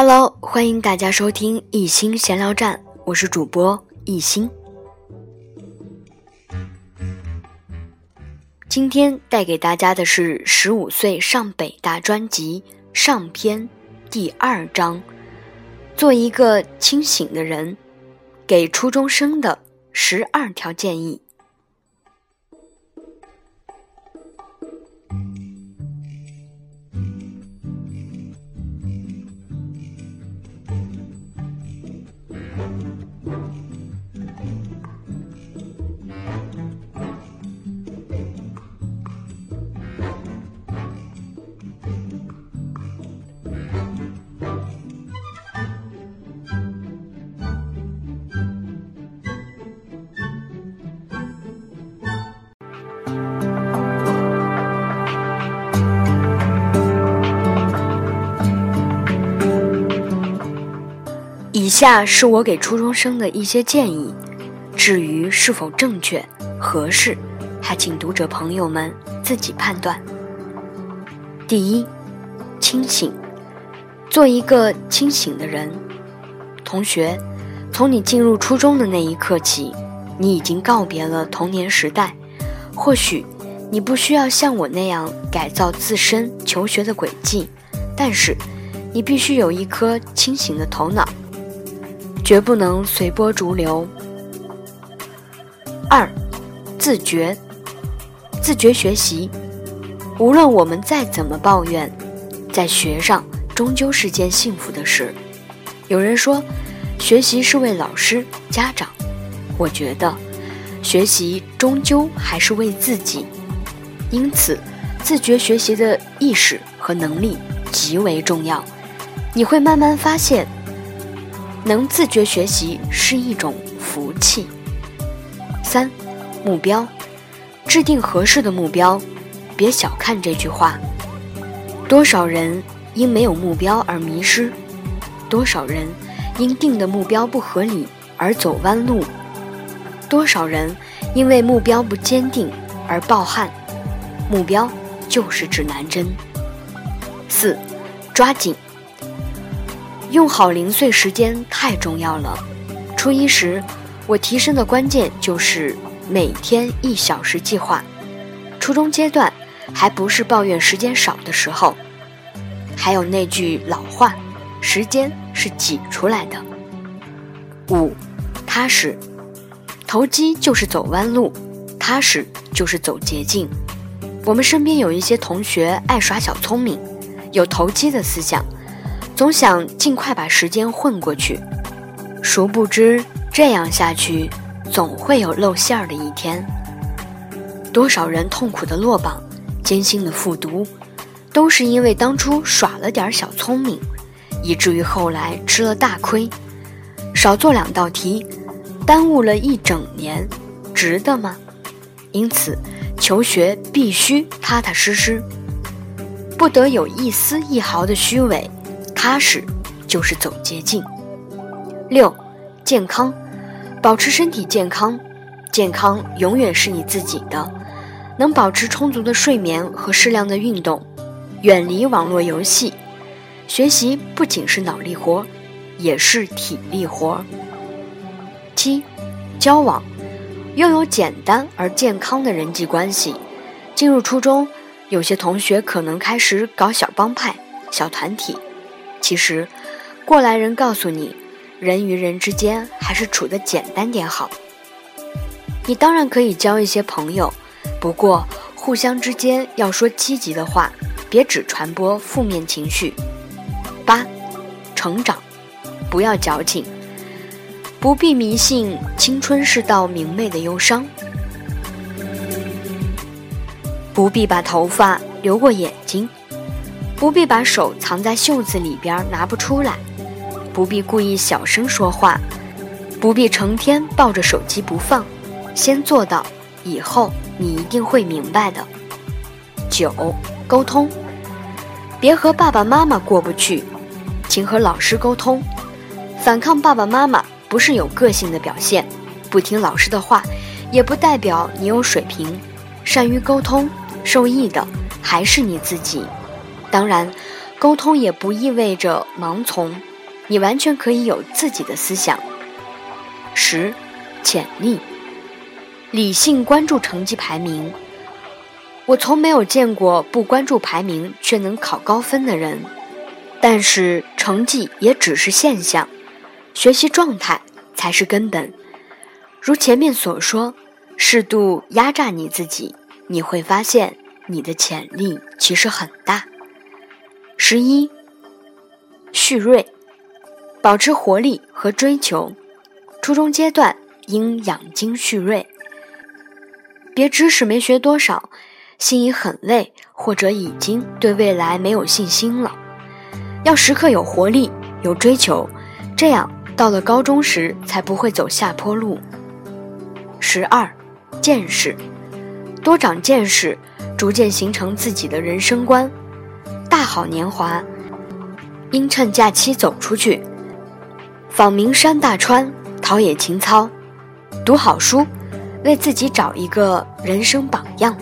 Hello，欢迎大家收听一心闲聊站，我是主播一心。今天带给大家的是十五岁上北大专辑上篇第二章，做一个清醒的人，给初中生的十二条建议。以下是我给初中生的一些建议，至于是否正确、合适，还请读者朋友们自己判断。第一，清醒，做一个清醒的人。同学，从你进入初中的那一刻起，你已经告别了童年时代。或许你不需要像我那样改造自身求学的轨迹，但是你必须有一颗清醒的头脑。绝不能随波逐流。二，自觉，自觉学习。无论我们再怎么抱怨，在学上终究是件幸福的事。有人说，学习是为老师、家长。我觉得，学习终究还是为自己。因此，自觉学习的意识和能力极为重要。你会慢慢发现。能自觉学习是一种福气。三，目标，制定合适的目标，别小看这句话。多少人因没有目标而迷失，多少人因定的目标不合理而走弯路，多少人因为目标不坚定而抱憾。目标就是指南针。四，抓紧。用好零碎时间太重要了。初一时，我提升的关键就是每天一小时计划。初中阶段还不是抱怨时间少的时候。还有那句老话：“时间是挤出来的。”五，踏实。投机就是走弯路，踏实就是走捷径。我们身边有一些同学爱耍小聪明，有投机的思想。总想尽快把时间混过去，殊不知这样下去总会有露馅儿的一天。多少人痛苦的落榜，艰辛的复读，都是因为当初耍了点小聪明，以至于后来吃了大亏。少做两道题，耽误了一整年，值得吗？因此，求学必须踏踏实实，不得有一丝一毫的虚伪。踏实就是走捷径。六，健康，保持身体健康，健康永远是你自己的。能保持充足的睡眠和适量的运动，远离网络游戏。学习不仅是脑力活，也是体力活。七，交往，拥有简单而健康的人际关系。进入初中，有些同学可能开始搞小帮派、小团体。其实，过来人告诉你，人与人之间还是处的简单点好。你当然可以交一些朋友，不过互相之间要说积极的话，别只传播负面情绪。八，成长，不要矫情，不必迷信青春是道明媚的忧伤，不必把头发留过眼睛。不必把手藏在袖子里边拿不出来，不必故意小声说话，不必成天抱着手机不放，先做到，以后你一定会明白的。九，沟通，别和爸爸妈妈过不去，请和老师沟通。反抗爸爸妈妈不是有个性的表现，不听老师的话，也不代表你有水平。善于沟通，受益的还是你自己。当然，沟通也不意味着盲从，你完全可以有自己的思想。十，潜力。理性关注成绩排名。我从没有见过不关注排名却能考高分的人。但是成绩也只是现象，学习状态才是根本。如前面所说，适度压榨你自己，你会发现你的潜力其实很大。十一，蓄锐，保持活力和追求。初中阶段应养精蓄锐，别知识没学多少，心已很累，或者已经对未来没有信心了。要时刻有活力，有追求，这样到了高中时才不会走下坡路。十二，见识，多长见识，逐渐形成自己的人生观。大好年华，应趁假期走出去，访名山大川，陶冶情操，读好书，为自己找一个人生榜样。